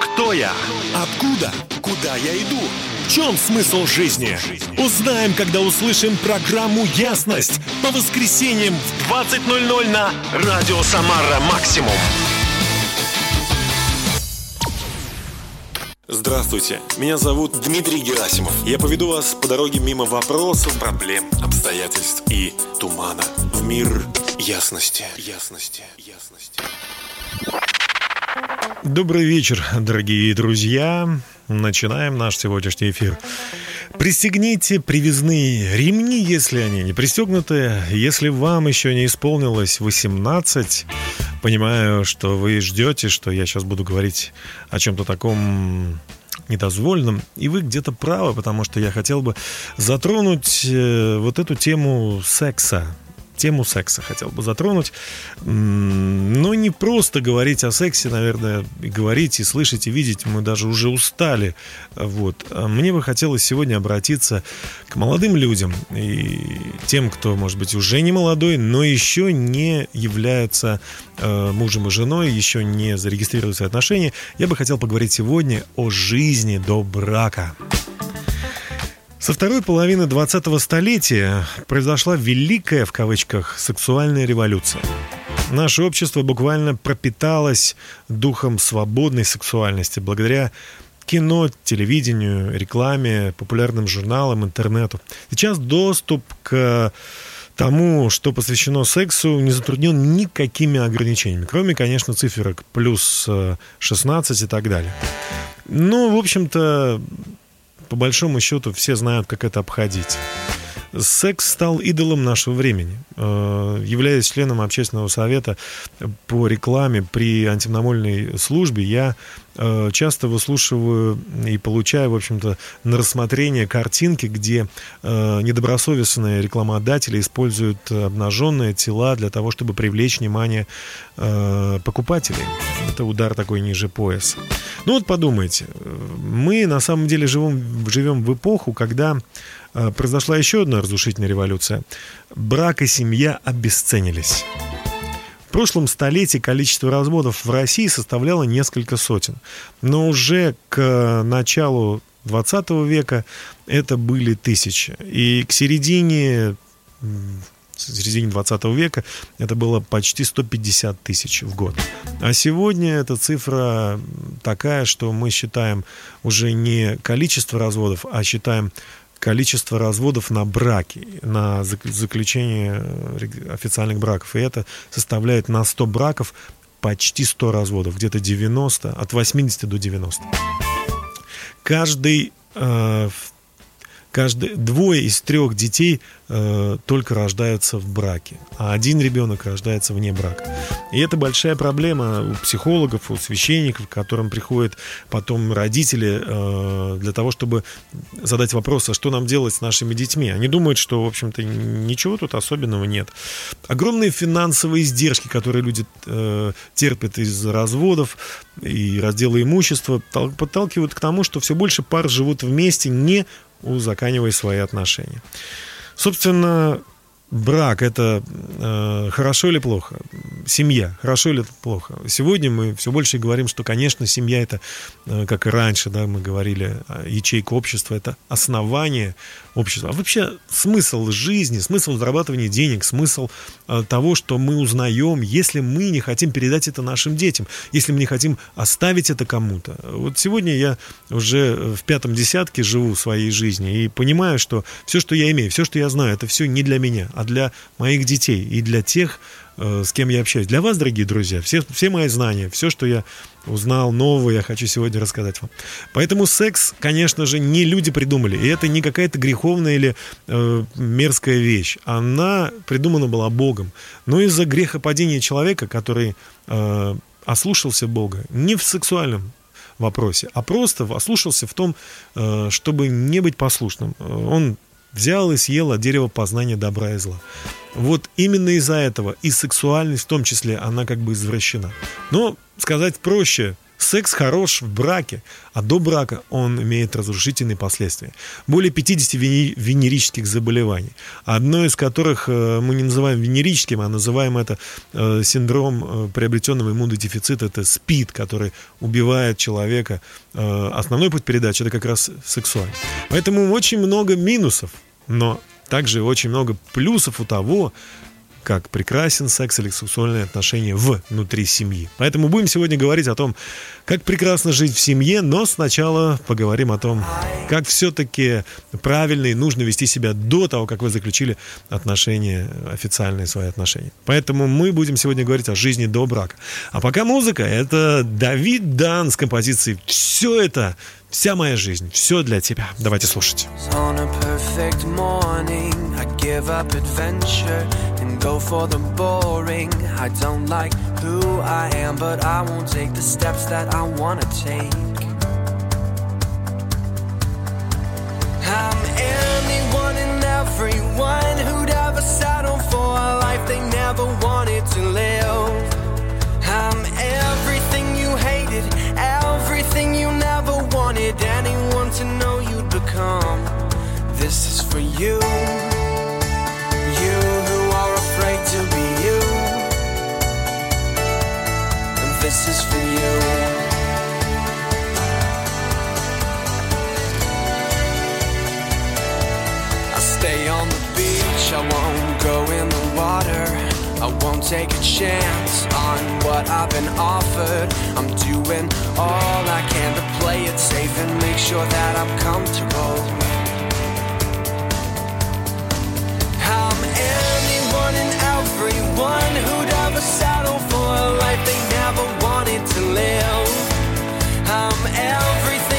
Кто я? Откуда? Куда я иду? В чем смысл жизни? Узнаем, когда услышим программу «Ясность» по воскресеньям в 20.00 на Радио Самара Максимум. Здравствуйте, меня зовут Дмитрий Герасимов. Я поведу вас по дороге мимо вопросов, проблем, обстоятельств и тумана в мир ясности. Ясности. Ясности. Добрый вечер, дорогие друзья. Начинаем наш сегодняшний эфир. Пристегните привязные ремни, если они не пристегнуты. Если вам еще не исполнилось 18, понимаю, что вы ждете, что я сейчас буду говорить о чем-то таком недозволенным. И вы где-то правы, потому что я хотел бы затронуть э, вот эту тему секса тему секса хотел бы затронуть. Но не просто говорить о сексе, наверное, и говорить, и слышать, и видеть мы даже уже устали. Вот. А мне бы хотелось сегодня обратиться к молодым людям и тем, кто, может быть, уже не молодой, но еще не является э, мужем и женой, еще не зарегистрировали свои отношения. Я бы хотел поговорить сегодня о жизни до брака. Со второй половины 20-го столетия произошла «великая» в кавычках сексуальная революция. Наше общество буквально пропиталось духом свободной сексуальности благодаря кино, телевидению, рекламе, популярным журналам, интернету. Сейчас доступ к тому, что посвящено сексу, не затруднен никакими ограничениями, кроме, конечно, циферок плюс 16 и так далее. Ну, в общем-то, по большому счету все знают, как это обходить. Секс стал идолом нашего времени. Э, являясь членом общественного совета по рекламе при антимонопольной службе, я э, часто выслушиваю и получаю, в общем-то, на рассмотрение картинки, где э, недобросовестные рекламодатели используют обнаженные тела для того, чтобы привлечь внимание покупателей. Это удар такой ниже пояса. Ну вот подумайте, мы на самом деле живем, живем в эпоху, когда произошла еще одна разрушительная революция. Брак и семья обесценились. В прошлом столетии количество разводов в России составляло несколько сотен. Но уже к началу 20 века это были тысячи. И к середине середине 20 века это было почти 150 тысяч в год. А сегодня эта цифра такая, что мы считаем уже не количество разводов, а считаем количество разводов на браки, на заключение э, официальных браков. И это составляет на 100 браков почти 100 разводов, где-то 90, от 80 до 90. Каждый, э, каждый двое из трех детей Э, только рождаются в браке, а один ребенок рождается вне брака. И это большая проблема у психологов, у священников, к которым приходят потом родители э, для того, чтобы задать вопрос, а что нам делать с нашими детьми. Они думают, что, в общем-то, ничего тут особенного нет. Огромные финансовые издержки, которые люди э, терпят из разводов и раздела имущества, подталкивают к тому, что все больше пар живут вместе, не узаканивая свои отношения. Собственно, брак это э, хорошо или плохо? Семья хорошо или плохо? Сегодня мы все больше говорим, что, конечно, семья это, э, как и раньше, да, мы говорили, ячейка общества это основание общества. А вообще смысл жизни, смысл зарабатывания денег, смысл э, того, что мы узнаем, если мы не хотим передать это нашим детям, если мы не хотим оставить это кому-то. Вот сегодня я уже в пятом десятке живу своей жизни и понимаю, что все, что я имею, все, что я знаю, это все не для меня, а для моих детей и для тех, э, с кем я общаюсь. Для вас, дорогие друзья, все, все мои знания, все, что я узнал нового, я хочу сегодня рассказать вам. Поэтому секс, конечно же, не люди придумали. И это не какая-то греховная или э, мерзкая вещь. Она придумана была Богом. Но из-за грехопадения человека, который э, ослушался Бога, не в сексуальном вопросе, а просто ослушался в том, э, чтобы не быть послушным. Он взял и съел от дерева познания добра и зла. Вот именно из-за этого и сексуальность в том числе, она как бы извращена. Но сказать проще, Секс хорош в браке, а до брака он имеет разрушительные последствия. Более 50 венерических заболеваний, одно из которых э, мы не называем венерическим, а называем это э, синдром приобретенного иммунодефицита, это СПИД, который убивает человека. Основной путь передачи – это как раз сексуальный. Поэтому очень много минусов, но также очень много плюсов у того, как прекрасен секс или сексуальные отношения внутри семьи. Поэтому будем сегодня говорить о том, как прекрасно жить в семье, но сначала поговорим о том, как все-таки правильно и нужно вести себя до того, как вы заключили отношения, официальные свои отношения. Поэтому мы будем сегодня говорить о жизни до брака. А пока музыка, это Давид Дан с композицией «Все это Вся моя жизнь, все для тебя. Давайте слушать. Go for the boring. I don't like who I am, but I won't take the steps that I wanna take. I'm anyone and everyone who'd ever settle for a life they never wanted to live. I'm everything you hated, everything you never wanted anyone to know you'd become. This is for you. Go in the water. I won't take a chance on what I've been offered. I'm doing all I can to play it safe and make sure that I'm comfortable. I'm anyone and everyone who'd ever settle for a life they never wanted to live. I'm everything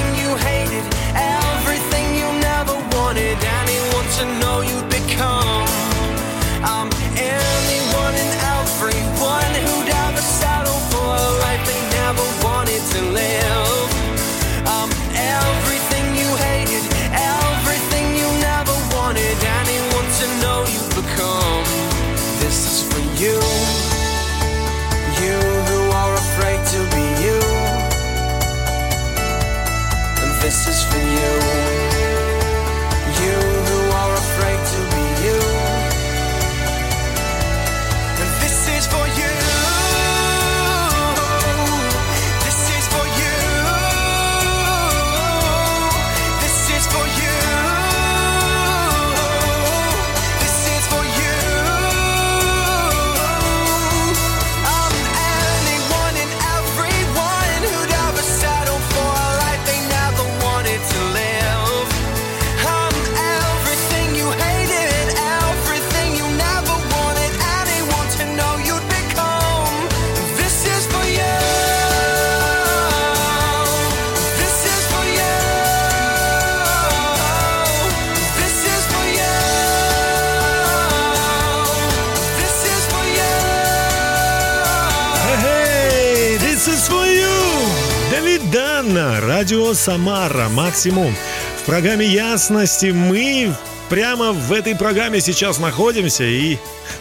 Самара Максимум. В программе Ясности мы прямо в этой программе сейчас находимся и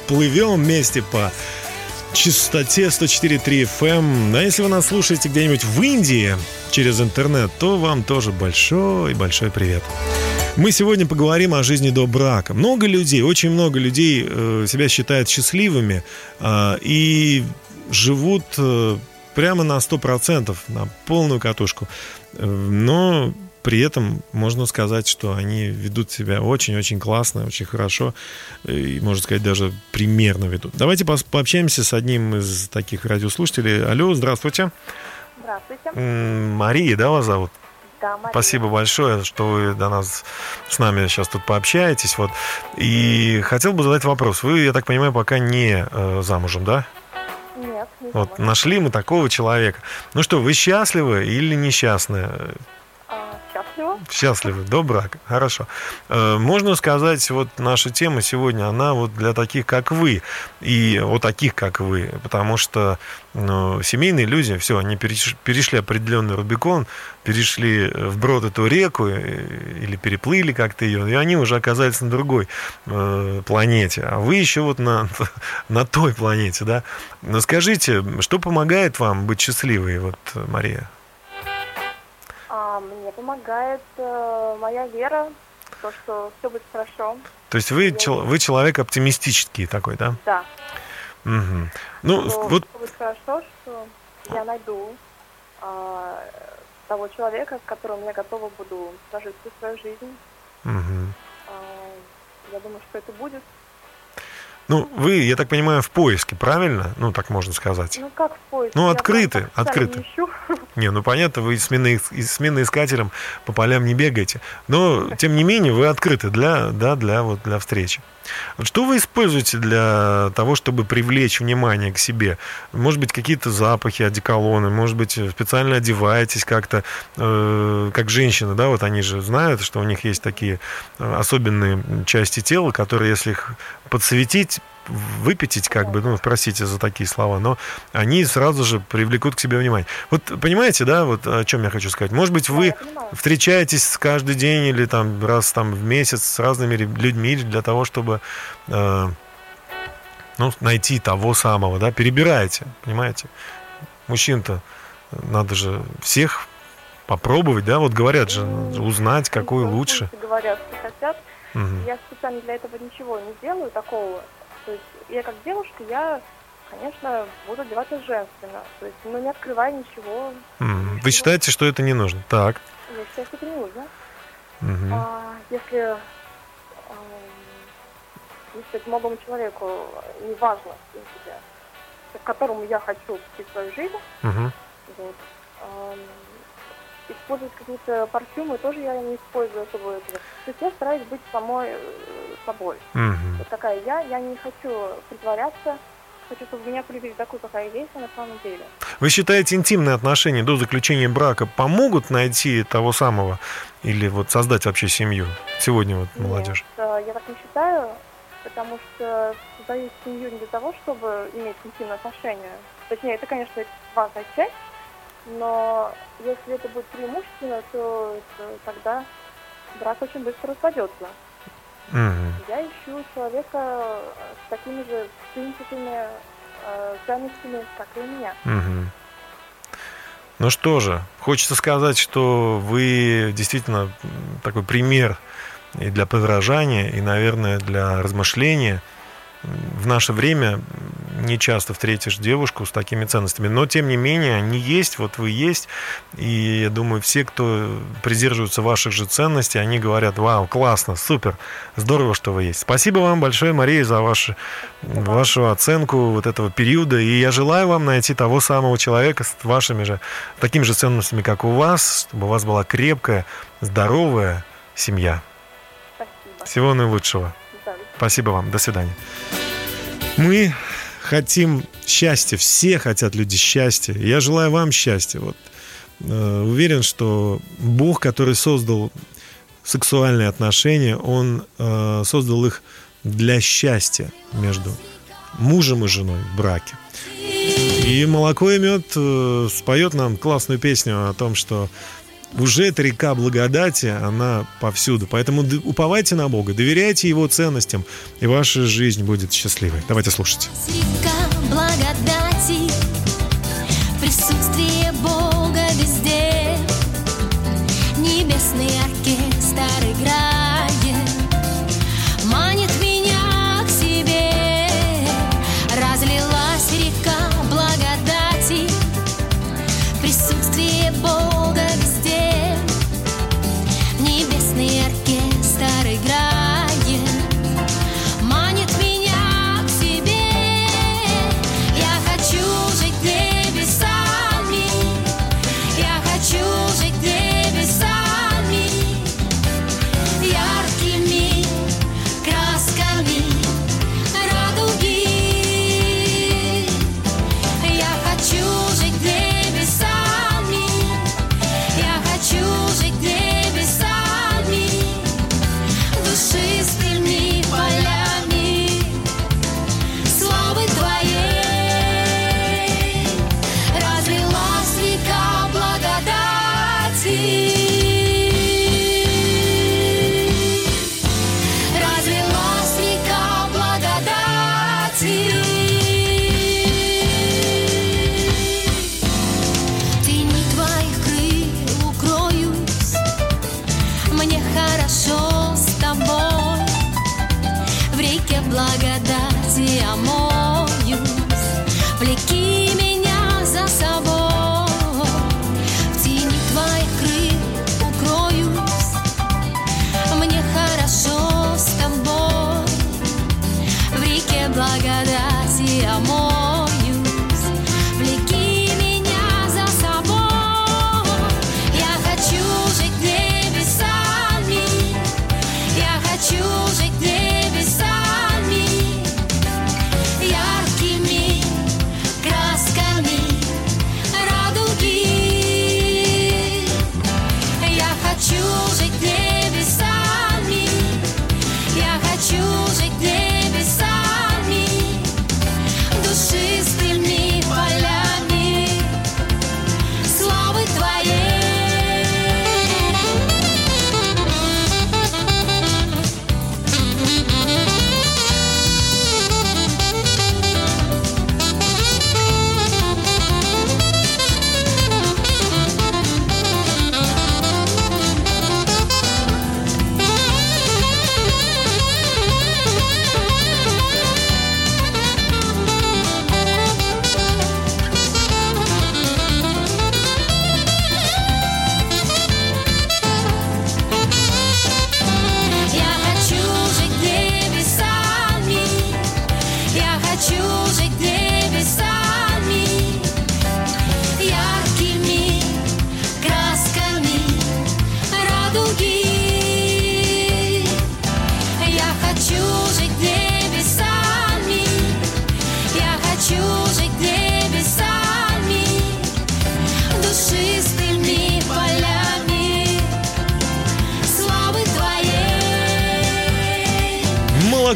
плывем вместе по частоте 104.3 FM. А если вы нас слушаете где-нибудь в Индии через интернет, то вам тоже большой-большой привет. Мы сегодня поговорим о жизни до брака. Много людей, очень много людей э, себя считают счастливыми э, и живут э, прямо на 100%, на полную катушку. Но при этом можно сказать, что они ведут себя очень-очень классно, очень хорошо, и, можно сказать, даже примерно ведут. Давайте по пообщаемся с одним из таких радиослушателей. Алло, здравствуйте. Здравствуйте. Мария, да, вас зовут? Да, Мария. Спасибо большое, что вы до нас с нами сейчас тут пообщаетесь. Вот. И хотел бы задать вопрос. Вы, я так понимаю, пока не э, замужем, да? Вот нашли мы такого человека. Ну что, вы счастливы или несчастны? А, счастливы. До брака, хорошо. Э, Можно сказать, вот наша тема сегодня, она вот для таких, как вы, и вот таких, как вы, потому что ну, семейные люди, все, они переш- перешли определенный Рубикон, перешли вброд эту реку э, или переплыли как-то ее, и они уже оказались на другой э, планете, а вы еще вот на, на той планете, да. Но скажите, что помогает вам быть счастливой, вот, Мария? Мне помогает э, моя вера, то, что все будет хорошо. То есть вы, чел- вы человек оптимистический такой, да? Да. Мгм. Ну, что вот, всё будет хорошо, что я найду а, того человека, с которым я готова буду прожить всю свою жизнь. мгм. А, я думаю, что это будет. Ну, вы, я так понимаю, в поиске, правильно? Ну, так можно сказать. Ну, как в поиске? Ну, Я открыты, так открыты. не ищу. Не, ну понятно, вы смены, сменоискателем по полям не бегаете. Но, тем не менее, вы открыты для, да, для, вот, для встречи. Что вы используете для того, чтобы привлечь внимание к себе? Может быть, какие-то запахи, одеколоны, может быть, специально одеваетесь как-то, э, как женщины, да, вот они же знают, что у них есть такие э, особенные части тела, которые, если их подсветить, выпятить, как бы, ну, простите за такие слова, но они сразу же привлекут к себе внимание. Вот понимаете, да, вот о чем я хочу сказать? Может быть, вы встречаетесь каждый день или там раз там в месяц с разными людьми для того, чтобы э, ну, найти того самого, да, перебираете, понимаете? Мужчин-то надо же всех попробовать, да, вот говорят же, узнать, какой Ну, лучше. пусть Говорят, что хотят. Мгм. Я специально для этого ничего не делаю такого. То есть я как девушка, я, конечно, буду одеваться женственно. То есть, ну, не открывая ничего. Мгм. Вы считаете, что это не нужно? Так. Я считаю, что это не нужно. Мгм. А, если, эм, если это молодому человеку не важно, в принципе, к которому я хочу вести свою жизнь, Мгм. вот, эм, использовать какие-то парфюмы тоже я не использую особо этого. То есть я стараюсь быть самой э, собой. Мгм. Вот такая я, я не хочу притворяться, хочу, чтобы меня полюбили такой, какая есть на самом деле. Вы считаете, интимные отношения до заключения брака помогут найти того самого или вот создать вообще семью? Сегодня вот молодежь. Нет, э, я так не считаю, потому что создаю семью не для того, чтобы иметь интимные отношения. Точнее, это, конечно, важная часть, но если это будет преимущественно, то это- тогда брак очень быстро распадется. Мгм. Я ищу человека с такими же принципами, э, ценностями, как и у меня. Мгм. Ну что же, хочется сказать, что вы действительно такой пример и для подражания, и, наверное, для размышления. В наше время не часто встретишь девушку с такими ценностями, но тем не менее они есть, вот вы есть, и я думаю, все, кто придерживаются ваших же ценностей, они говорят, вау, классно, супер, здорово, что вы есть. Спасибо вам большое, Мария, за ваши, вашу оценку вот этого периода, и я желаю вам найти того самого человека с вашими же, такими же ценностями, как у вас, чтобы у вас была крепкая, здоровая семья. Спасибо. Всего наилучшего. Спасибо вам. До свидания. Мы хотим счастья. Все хотят люди счастья. Я желаю вам счастья. Вот. Э, Уверен, что Бог, который создал сексуальные отношения, Он э, создал их для счастья между мужем и женой в браке. И молоко и мед э, споет нам классную песню о том, что уже эта река благодати, она повсюду. Поэтому уповайте на Бога, доверяйте Его ценностям, и ваша жизнь будет счастливой. Давайте слушать. Река благодати,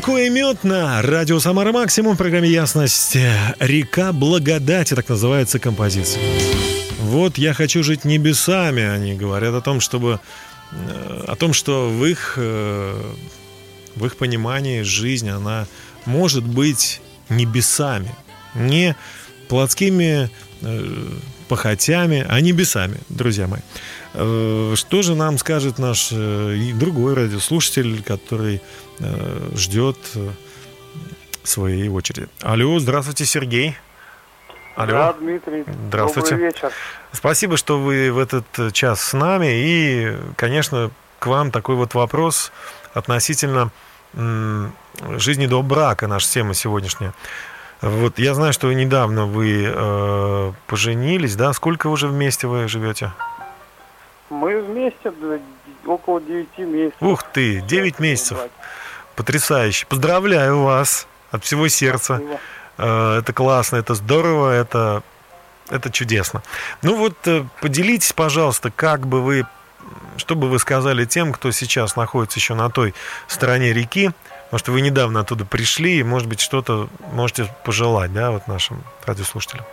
Молоко мед на радио Самара Максимум в программе Ясность. Река благодати, так называется композиция. Вот я хочу жить небесами, они говорят о том, чтобы э, о том, что в их э, в их понимании жизнь она может быть небесами, не плотскими э, похотями, а небесами, друзья мои. Э, что же нам скажет наш э, другой радиослушатель, который э, ждет своей очереди? Алло, здравствуйте, Сергей. Алло. Да, Дмитрий. Здравствуйте. Добрый вечер. Спасибо, что вы в этот час с нами. И, конечно, к вам такой вот вопрос относительно жизни до брака, наша тема сегодняшняя. Вот я знаю, что недавно вы э, поженились, да? Сколько уже вместе вы живете? Мы вместе около 9 месяцев. Ух ты, 9 месяцев. Потрясающе. Поздравляю вас от всего сердца. Спасибо. Э, это классно, это здорово, это, это чудесно. Ну вот э, поделитесь, пожалуйста, как бы вы, что бы вы сказали тем, кто сейчас находится еще на той стороне реки, потому что вы недавно оттуда пришли, и, может быть, что-то можете пожелать, да, вот нашим радиослушателям.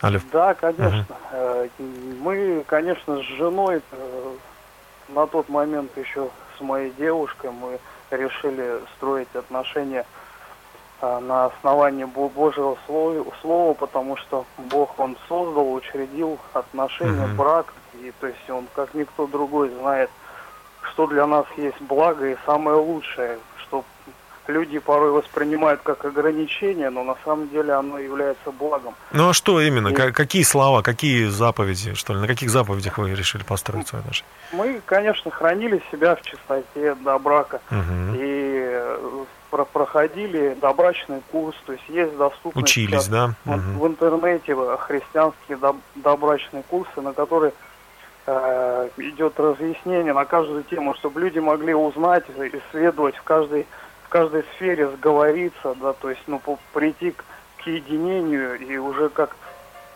Алло. Да, конечно. Угу. Мы, конечно, с женой э, на тот момент еще с моей девушкой мы решили строить отношения э, на основании Божьего слова, потому что Бог, Он создал, учредил отношения, угу. брак, и то есть Он, как никто другой, знает, что для нас есть благо и самое лучшее, люди порой воспринимают как ограничение, но на самом деле оно является благом. Ну а что именно? И... Какие слова, какие заповеди, что ли? На каких заповедях вы решили построить свои отношения? Мы, конечно, хранили себя в чистоте до брака. Угу. И э, про проходили добрачный курс, то есть есть доступные Учились, да? В, угу. в интернете христианские добрачные курсы, на которые э, идет разъяснение на каждую тему, чтобы люди могли узнать, исследовать в каждой в каждой сфере сговориться, да, то есть, ну, прийти к, к единению и уже как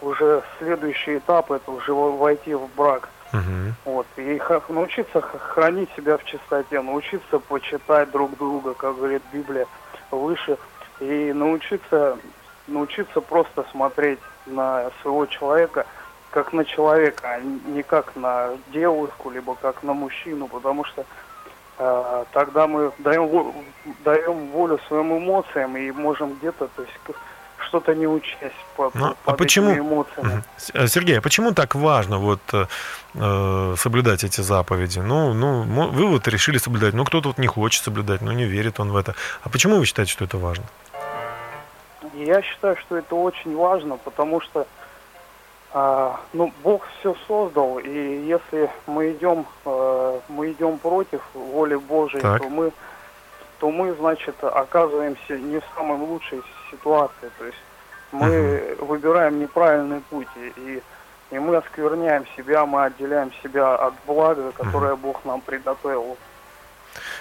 уже следующий этап это уже войти в брак. Uh-huh. Вот, и научиться хранить себя в чистоте, научиться почитать друг друга, как говорит Библия, выше, и научиться, научиться просто смотреть на своего человека как на человека, а не как на девушку, либо как на мужчину, потому что тогда мы даем, даем волю своим эмоциям и можем где-то, то есть что-то не учесть по, ну, а почему, эмоциями. Э, Сергей, а почему так важно вот э, э, соблюдать эти заповеди? Ну, ну, вы вот решили соблюдать, ну кто-то вот не хочет соблюдать, ну не верит он в это. А почему вы считаете, что это важно? Я считаю, что это очень важно, потому что а, ну, Бог все создал, и если мы идем, э, мы идем против воли Божией, так. то мы, то мы, значит, оказываемся не в самой лучшей ситуации. То есть мы угу. выбираем неправильный путь, и, и мы оскверняем себя, мы отделяем себя от блага, которое угу. Бог нам приготовил.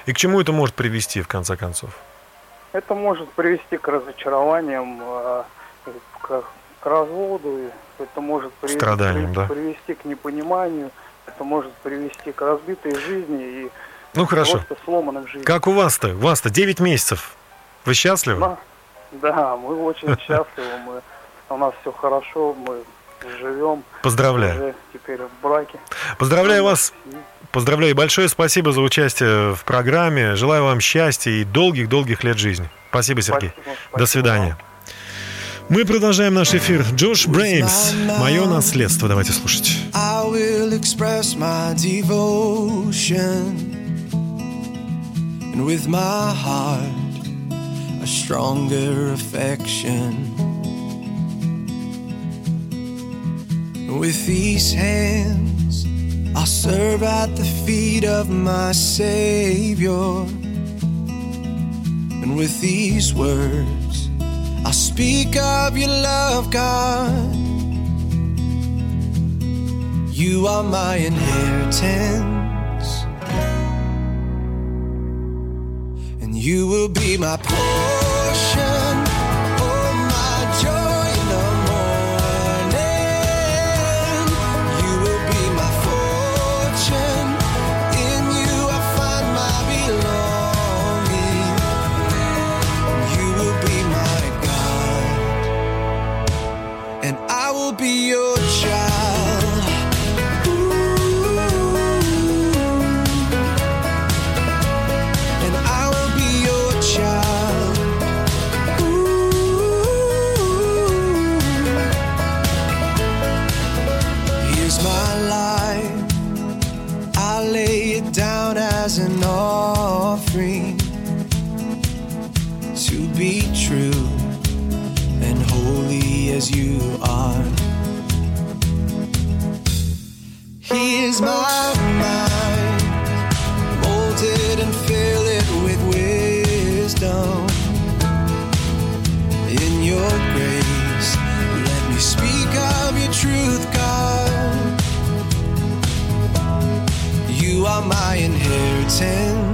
И к чему это может привести, в конце концов? Это может привести к разочарованиям, э, к, к разводу, это может привести, да. привести к непониманию, это может привести к разбитой жизни и ну хорошо. просто сломанным жизнью. Как у вас-то? У вас-то 9 месяцев. Вы счастливы? Да, да мы очень счастливы. Мы, у нас все хорошо, мы живем. Поздравляю. Уже теперь в браке. Поздравляю вас. Поздравляю. Большое спасибо за участие в программе. Желаю вам счастья и долгих-долгих лет жизни. Спасибо, Сергей. Спасибо, спасибо До свидания. Вам. Мы продолжаем наш эфир. Джош Бреймс. Мое наследство. Давайте слушать. I will express my devotion And with my heart A stronger affection With these hands I'll serve at the feet of my Savior And with these words I'll speak of your love, God. You are my inheritance, and you will be my portion. As an offering to be true and holy as you are. Here's my my inheritance.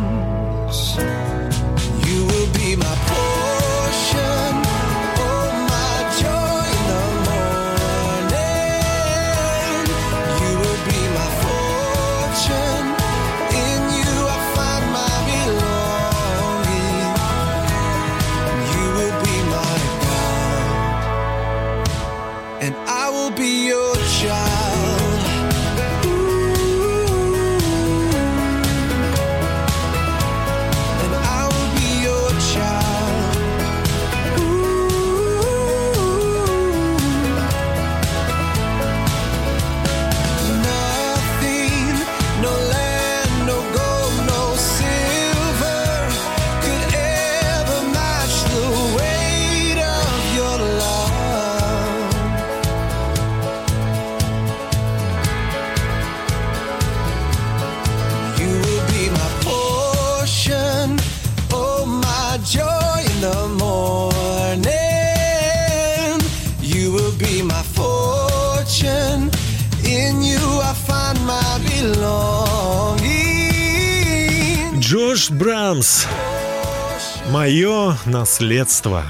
Мое наследство.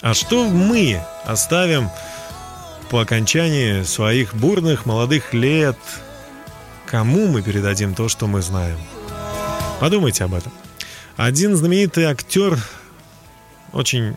А что мы оставим по окончании своих бурных молодых лет? Кому мы передадим то, что мы знаем? Подумайте об этом. Один знаменитый актер, очень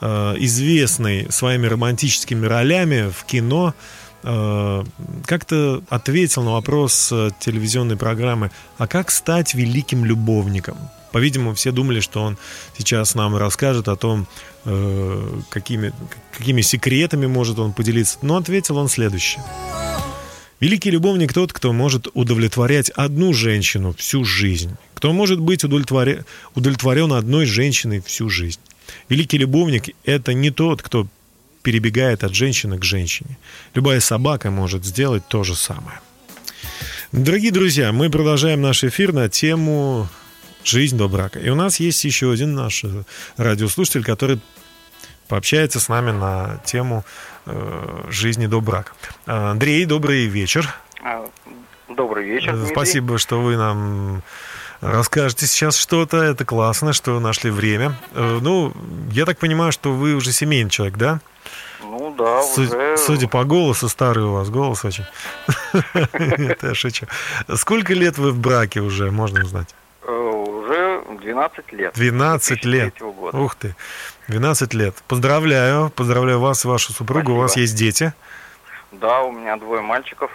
э, известный своими романтическими ролями в кино, э, как-то ответил на вопрос э, телевизионной программы, а как стать великим любовником? По-видимому, все думали, что он сейчас нам расскажет о том, э, какими, какими секретами может он поделиться. Но ответил он следующее. Великий любовник тот, кто может удовлетворять одну женщину всю жизнь, кто может быть удовлетворе- удовлетворен одной женщиной всю жизнь. Великий любовник – это не тот, кто перебегает от женщины к женщине. Любая собака может сделать то же самое. Дорогие друзья, мы продолжаем наш эфир на тему «Жизнь до брака». И у нас есть еще один наш э, радиослушатель, который пообщается с нами на тему э, жизни до брака. Андрей, добрый вечер. А, Добрый вечер. Э, Дмитрий. Спасибо, что вы нам расскажете сейчас что-то. Это классно, что нашли время. Э, Ну, я так понимаю, что вы уже семейный человек, да? Ну да, уже Судя по голосу, старый у вас голос очень. Это я шучу. Сколько лет вы в браке уже, можно узнать? Э, уже 12 лет. 12 лет. 2003 года. Ух ты. 12 лет. Поздравляю. Поздравляю вас и вашу супругу. У вас Спасибо. есть дети. Да, у меня двое мальчиков.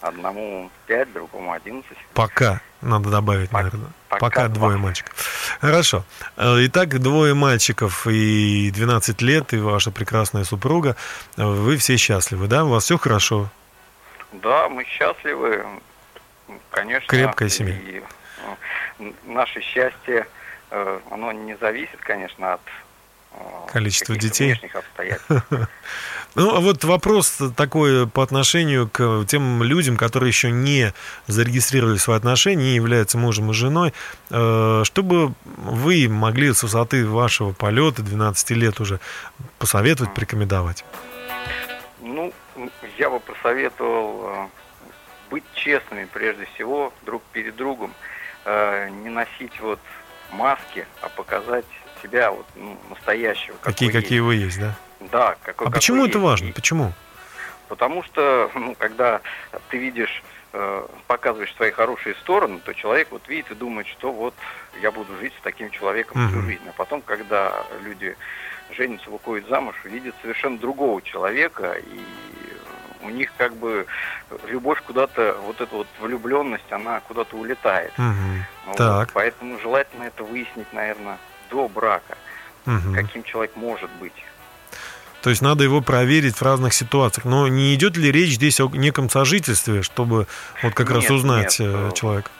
Одному 5, другому 11. Пока. Надо добавить, Пока- наверное. пока Пока два. двое мальчиков. Хорошо. Э, Итак, двое мальчиков и 12 лет, и ваша прекрасная супруга. Вы все счастливы, да? У вас все хорошо? Да, мы счастливы. Конечно. Крепкая семья. И, э, наше счастье, э, оно не зависит, конечно, от э, Количество каких-то детей. Ну, а вот вопрос такой по отношению к тем людям, которые еще не зарегистрировали свои отношения, не являются мужем и женой. Э, Чтобы вы могли с высоты вашего полета, 12 лет уже, посоветовать, порекомендовать. Ну, я бы посоветовал быть честными прежде всего друг перед другом, э, не носить вот маски, а показать себя вот ну, настоящего. Какие, какие вы есть, да? есть. Да, какой, А почему это есть. важно? Почему? Потому что, ну, когда ты видишь, э, показываешь свои хорошие стороны, то человек вот видит и думает, что вот я буду жить с таким человеком всю Мгм. жизнь. А потом, когда люди женятся, выходят замуж, видят совершенно другого человека, и у них как бы любовь куда-то, вот эта вот влюбленность, она куда-то улетает. Мгм. Вот. Так. Поэтому желательно это выяснить, наверное, до брака, Мгм. каким человек может быть. То есть надо его проверить в разных ситуациях. Но не идет ли речь здесь о неком сожительстве, чтобы вот как раз Нет, узнать нет, э, э, человека?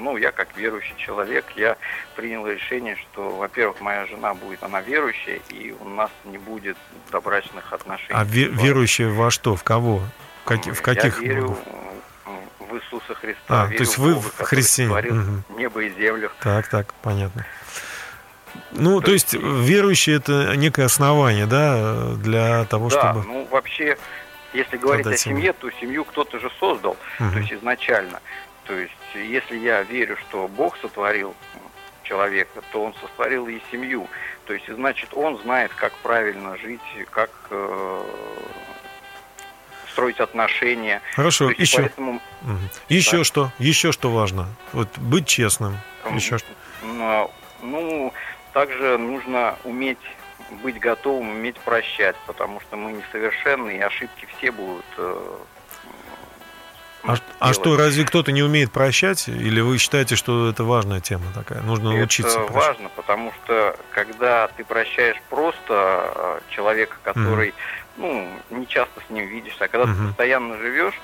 Ну, я как верующий человек, я принял решение, что, во-первых, моя жена будет, она верующая, и у нас не будет добрачных отношений. А ве- верующие во что? В кого? В, каки- в Я каких верю богов? э, в Иисуса Христа. А, верю то есть в вы Бога, в христиане. Мгм. небо и землю. Так, так, понятно. Ну, то, То есть есть- верующие это некое основание, да, для того, да, чтобы... ну вообще, если говорить о семью. семье, то семью кто-то же создал, Мгм. то есть изначально. То есть, если я верю, что Бог сотворил человека, то он сотворил и семью. То есть, значит, он знает, как правильно жить, как э, строить отношения. Хорошо, То есть, еще. Поэтому Мгм. Еще Да. что? Еще что важно? Вот быть честным. Еще что? м, Ну, также нужно уметь быть готовым, уметь прощать, потому что мы несовершенны, и ошибки все будут. э, А, а что, разве кто-то не умеет прощать? Или вы считаете, что это важная тема такая? Нужно Это прощать. важно, потому что когда ты прощаешь просто э, человека, который, ну, не часто с ним видишься, а когда Мгм. ты постоянно живешь,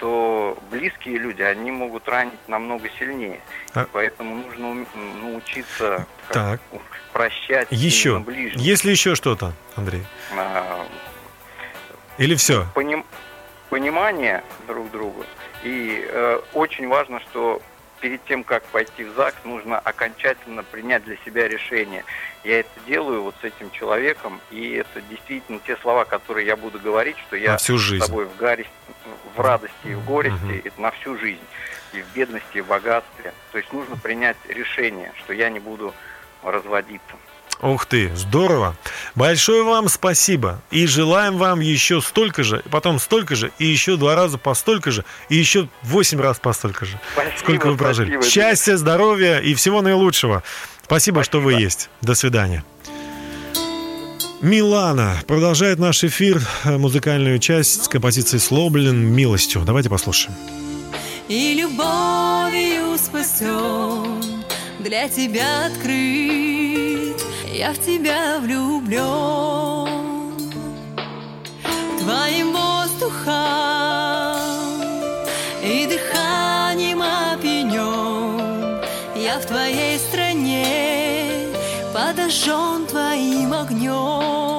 то близкие люди, они могут ранить намного сильнее. А- И Поэтому нужно научиться Так. прощать Еще. ближних. Есть ли еще что-то, Андрей? А, Или все? поним- понимание друг друга. И э, очень важно, что перед тем, как пойти в ЗАГС, нужно окончательно принять для себя решение. Я это делаю вот с этим человеком, и это действительно те слова, которые я буду говорить, что я На всю с жизнь. тобой в, гаре- в радости и в горести, Мгм. это на всю жизнь, и в бедности, и в богатстве. То есть нужно принять решение, что я не буду разводиться. Ух ты, здорово. Большое вам спасибо. И желаем вам еще столько же, потом столько же, и еще два раза по столько же, и еще восемь раз по столько же. Спасибо, Сколько вы прожили. спасибо, Счастья, здоровья и всего наилучшего. Спасибо, что вы Спасибо. есть. До свидания. Милана продолжает наш эфир, э, музыкальную часть с композицией «Слоблен милостью». Давайте послушаем. и любовью спасен, для тебя открыт, я в тебя влюблен. Твоим воздухом и дыханием опьянен, я в твоей стране подожжен твоим огнем.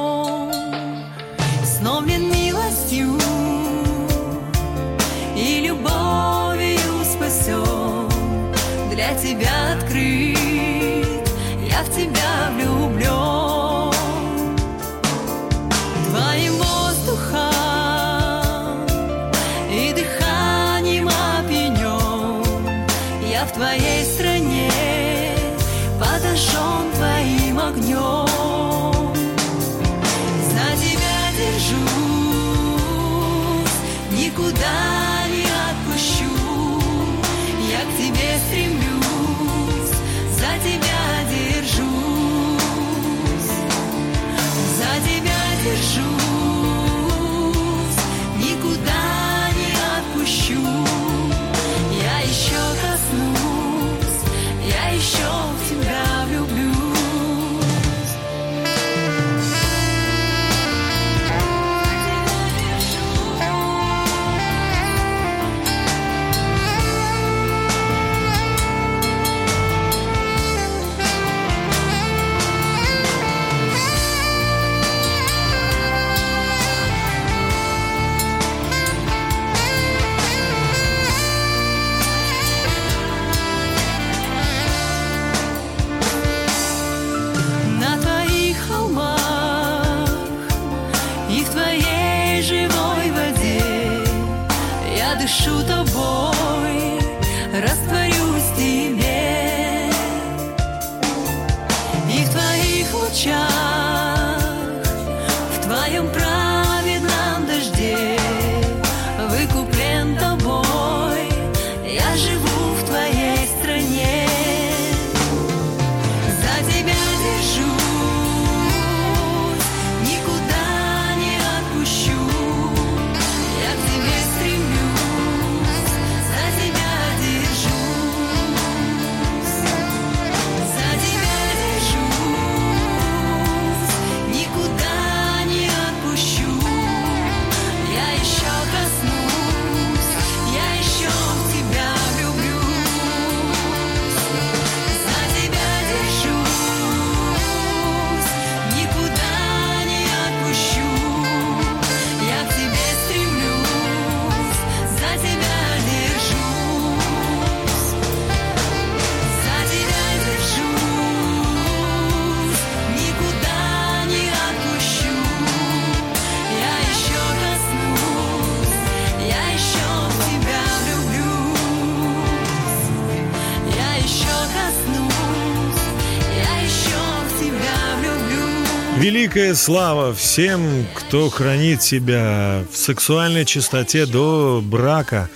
Великая слава всем, кто хранит себя в сексуальной чистоте до брака,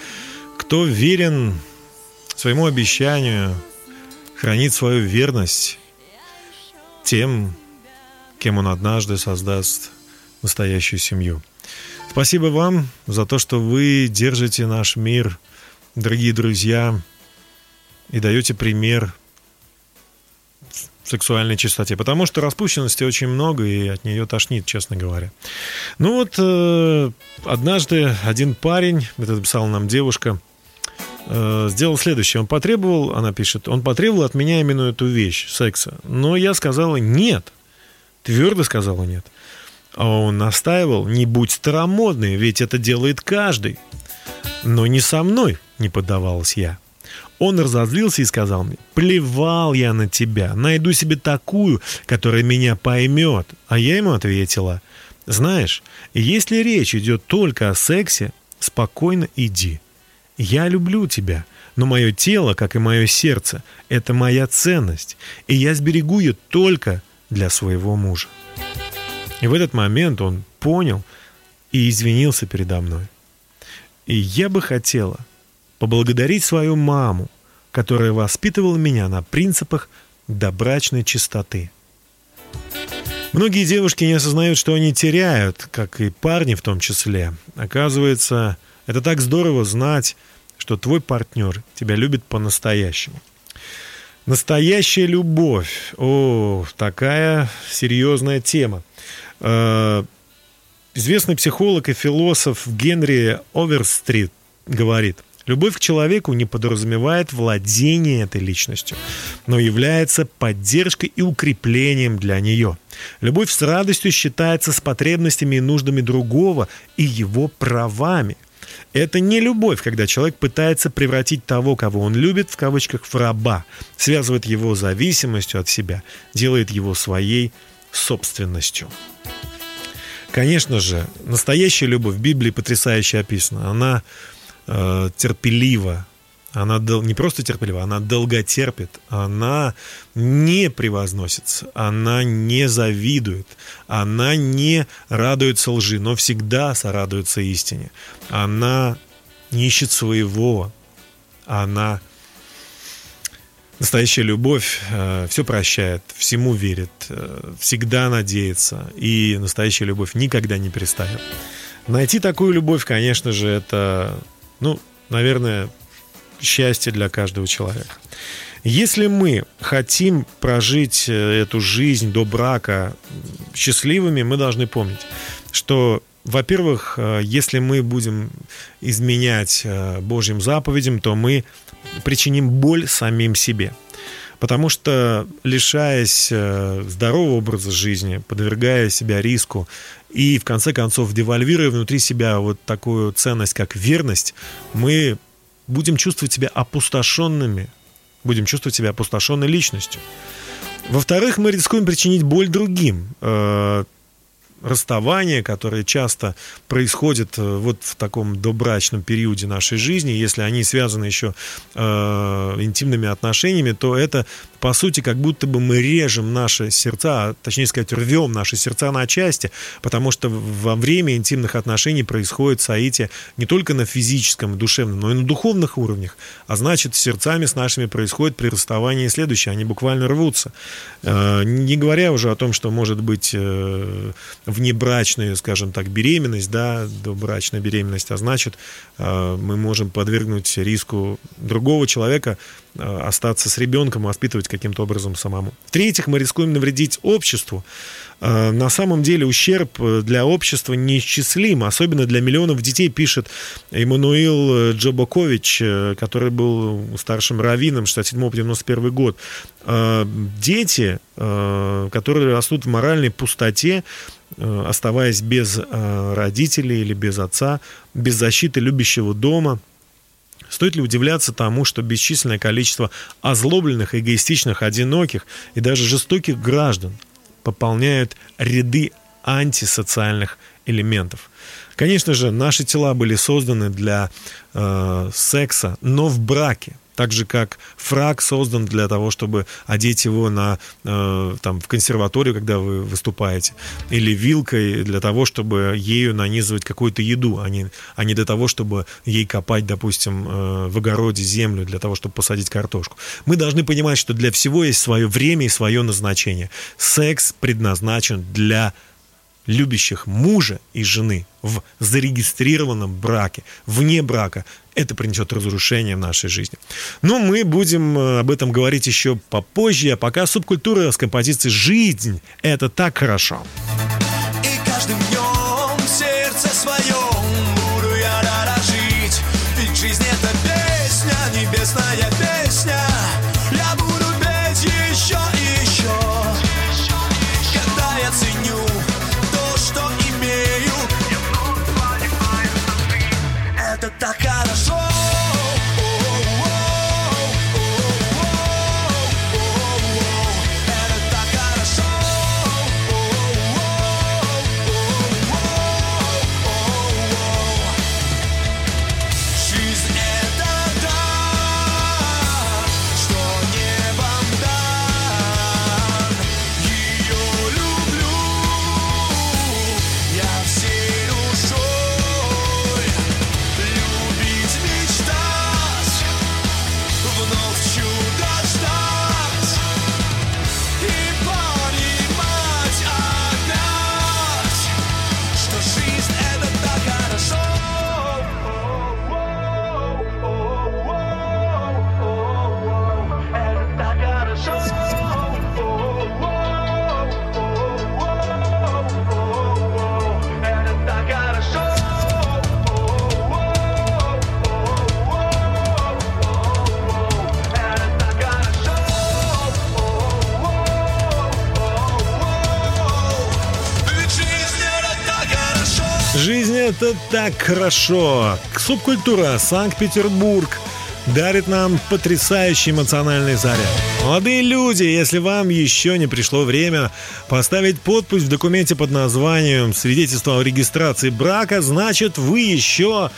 кто верен своему обещанию, хранит свою верность тем, кем он однажды создаст настоящую семью. Спасибо вам за то, что вы держите наш мир, дорогие друзья, и даете пример сексуальной чистоте. Потому что распущенности очень много, и от нее тошнит, честно говоря. Ну вот, э, однажды один парень, это написала нам девушка, э, сделал следующее. Он потребовал, она пишет, он потребовал от меня именно эту вещь, секса. Но я сказала нет. Твердо сказала нет. А он настаивал, не будь старомодный, ведь это делает каждый. Но не со мной, не поддавалась я. Он разозлился и сказал мне, плевал я на тебя, найду себе такую, которая меня поймет. А я ему ответила, знаешь, если речь идет только о сексе, спокойно иди. Я люблю тебя, но мое тело, как и мое сердце, это моя ценность, и я сберегу ее только для своего мужа. И в этот момент он понял и извинился передо мной. И я бы хотела поблагодарить свою маму, которая воспитывала меня на принципах добрачной чистоты. Многие девушки не осознают, что они теряют, как и парни в том числе. Оказывается, это так здорово знать, что твой партнер тебя любит по-настоящему. Настоящая любовь. О, такая серьезная тема. Э, Известный психолог и философ Генри Оверстрит говорит, любовь к человеку не подразумевает владение этой личностью, но является поддержкой и укреплением для нее. Любовь с радостью считается с потребностями и нуждами другого и его правами. Это не любовь, когда человек пытается превратить того, кого он любит, в кавычках, в раба, связывает его зависимостью от себя, делает его своей собственностью. Конечно же, настоящая любовь в Библии потрясающе описана. Она э, терпелива, она дол- не просто терпелива, она долготерпит, она не превозносится, она не завидует, она не радуется лжи, но всегда сорадуется истине. Она не ищет своего, она Настоящая любовь э, все прощает, всему верит, э, всегда надеется, и настоящая любовь никогда не перестает. Найти такую любовь, конечно же, это, ну, наверное, счастье для каждого человека. Если мы хотим прожить э, эту жизнь до брака счастливыми, мы должны помнить, что во-первых, э, если мы будем изменять э, Божьим заповедям, то мы причиним боль самим себе. Потому что, лишаясь э, здорового образа жизни, подвергая себя риску и, в конце концов, девальвируя внутри себя вот такую ценность, как верность, мы будем чувствовать себя опустошенными, будем чувствовать себя опустошенной личностью. Во-вторых, мы рискуем причинить боль другим. Расставания, которые часто происходят э, вот в таком добрачном периоде нашей жизни, если они связаны еще э, интимными отношениями, то это по сути как будто бы мы режем наши сердца, а, точнее сказать, рвем наши сердца на части, потому что во время интимных отношений происходит соитие не только на физическом, душевном, но и на духовных уровнях. А значит, сердцами с нашими происходит при расставании следующее, они буквально рвутся. Э, не говоря уже о том, что может быть э, внебрачная, скажем так, беременность, да, добрачная беременность, а значит, э, мы можем подвергнуть риску другого человека э, остаться с ребенком и воспитывать каким-то образом самому. В-третьих, мы рискуем навредить обществу. Э, На самом деле ущерб для общества неисчислим, особенно для миллионов детей, пишет Эммануил Джобакович, который был старшим раввином 67-91 год. Дети, которые растут в моральной пустоте, оставаясь без э, родителей или без отца, без защиты любящего дома – Стоит ли удивляться тому, что бесчисленное количество озлобленных, эгоистичных, одиноких и даже жестоких граждан пополняют ряды антисоциальных элементов? Конечно же, наши тела были созданы для э, секса, но в браке. Так же, как фраг создан для того, чтобы одеть его на, э, там, в консерваторию, когда вы выступаете. Или вилкой для того, чтобы ею нанизывать какую-то еду, а не, а не для того, чтобы ей копать, допустим, э, в огороде землю, для того, чтобы посадить картошку. Мы должны понимать, что для всего есть свое время и свое назначение. Секс предназначен для любящих мужа и жены в зарегистрированном браке, вне брака, это принесет разрушение в нашей жизни. Но мы будем э, об этом говорить еще попозже, а пока субкультура с композицией «Жизнь» — это так хорошо. И каждым днем так хорошо. Субкультура Санкт-Петербург дарит нам потрясающий эмоциональный заряд. Молодые люди, если вам еще не пришло время поставить подпись в документе под названием «Свидетельство о регистрации брака», значит, вы еще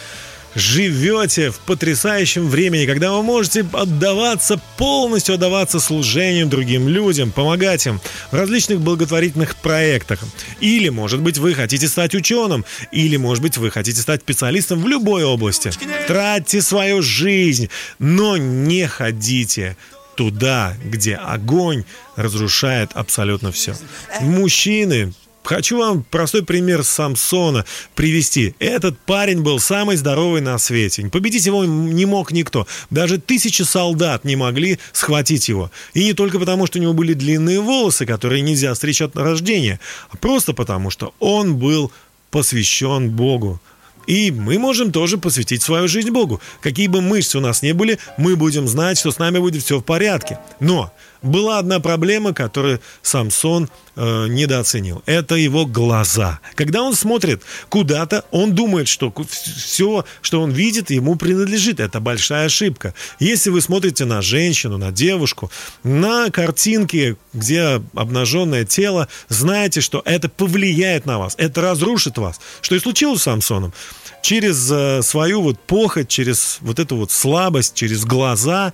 живете в потрясающем времени, когда вы можете отдаваться, полностью отдаваться служению другим людям, помогать им в различных благотворительных проектах. Или, может быть, вы хотите стать ученым, или, может быть, вы хотите стать специалистом в любой области. Тратьте свою жизнь, но не ходите туда, где огонь разрушает абсолютно все. Мужчины, Хочу вам простой пример Самсона привести. Этот парень был самый здоровый на свете. Победить его не мог никто. Даже тысячи солдат не могли схватить его. И не только потому, что у него были длинные волосы, которые нельзя стричь от рождения, а просто потому, что он был посвящен Богу. И мы можем тоже посвятить свою жизнь Богу. Какие бы мышцы у нас не были, мы будем знать, что с нами будет все в порядке. Но была одна проблема, которую Самсон э, недооценил. Это его глаза. Когда он смотрит куда-то, он думает, что все, что он видит, ему принадлежит. Это большая ошибка. Если вы смотрите на женщину, на девушку, на картинки, где обнаженное тело, знайте, что это повлияет на вас, это разрушит вас. Что и случилось с Самсоном. Через э, свою вот похоть, через вот эту вот слабость, через глаза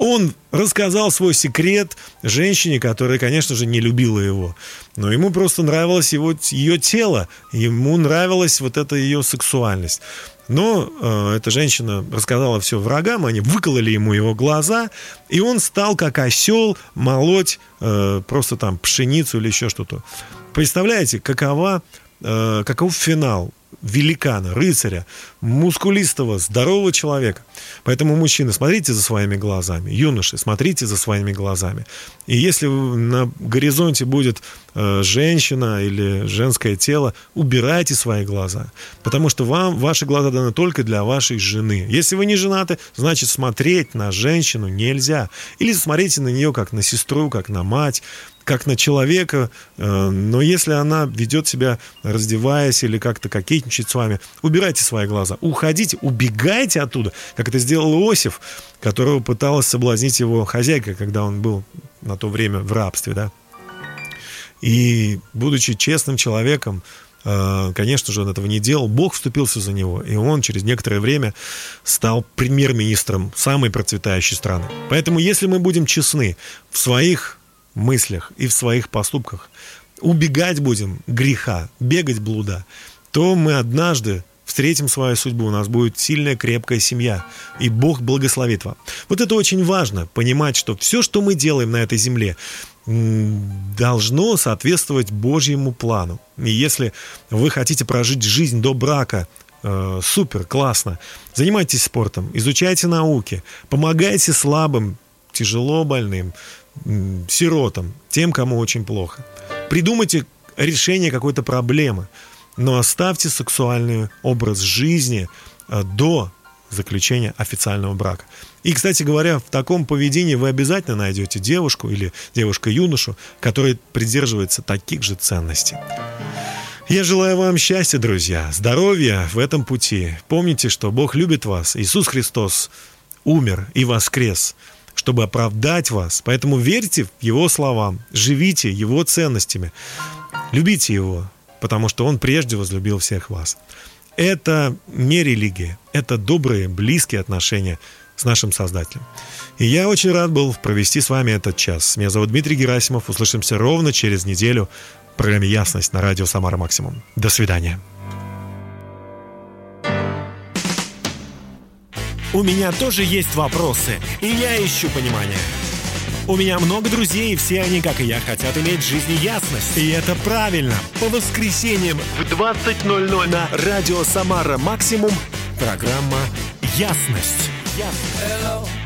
он рассказал свой секрет женщине, которая, конечно же, не любила его. Но ему просто нравилось его, ее тело, ему нравилась вот эта ее сексуальность. Но э, эта женщина рассказала все врагам, они выкололи ему его глаза, и он стал как осел молоть э, просто там пшеницу или еще что-то. Представляете, какова, э, каков финал великана, рыцаря, мускулистого, здорового человека. Поэтому, мужчины, смотрите за своими глазами. Юноши, смотрите за своими глазами. И если на горизонте будет э, женщина или женское тело, убирайте свои глаза. Потому что вам ваши глаза даны только для вашей жены. Если вы не женаты, значит смотреть на женщину нельзя. Или смотрите на нее как на сестру, как на мать как на человека, э, но если она ведет себя, раздеваясь или как-то кокетничает с вами, убирайте свои глаза, уходите, убегайте оттуда, как это сделал Иосиф, которого пыталась соблазнить его хозяйка, когда он был на то время в рабстве, да. И, будучи честным человеком, э, конечно же, он этого не делал. Бог вступился за него, и он через некоторое время стал премьер-министром самой процветающей страны. Поэтому, если мы будем честны в своих мыслях и в своих поступках, убегать будем греха, бегать блуда, то мы однажды встретим свою судьбу, у нас будет сильная, крепкая семья, и Бог благословит вам. Вот это очень важно, понимать, что все, что мы делаем на этой земле, должно соответствовать Божьему плану. И если вы хотите прожить жизнь до брака, э, супер, классно, занимайтесь спортом, изучайте науки, помогайте слабым, тяжело больным, сиротам, тем, кому очень плохо. Придумайте решение какой-то проблемы, но оставьте сексуальный образ жизни э, до заключения официального брака. И, кстати говоря, в таком поведении вы обязательно найдете девушку или девушка-юношу, который придерживается таких же ценностей. Я желаю вам счастья, друзья, здоровья в этом пути. Помните, что Бог любит вас. Иисус Христос умер и воскрес, чтобы оправдать вас. Поэтому верьте Его словам, живите Его ценностями, любите Его, потому что Он прежде возлюбил всех вас. Это не религия, это добрые, близкие отношения – с нашим Создателем. И я очень рад был провести с вами этот час. Меня зовут Дмитрий Герасимов. Услышимся ровно через неделю в программе «Ясность» на радио «Самара Максимум». До свидания. У меня тоже есть вопросы, и я ищу понимание. У меня много друзей, и все они, как и я, хотят иметь в жизни ясность. И это правильно. По воскресеньям в 20.00 на радио «Самара Максимум» программа «Ясность». Hello.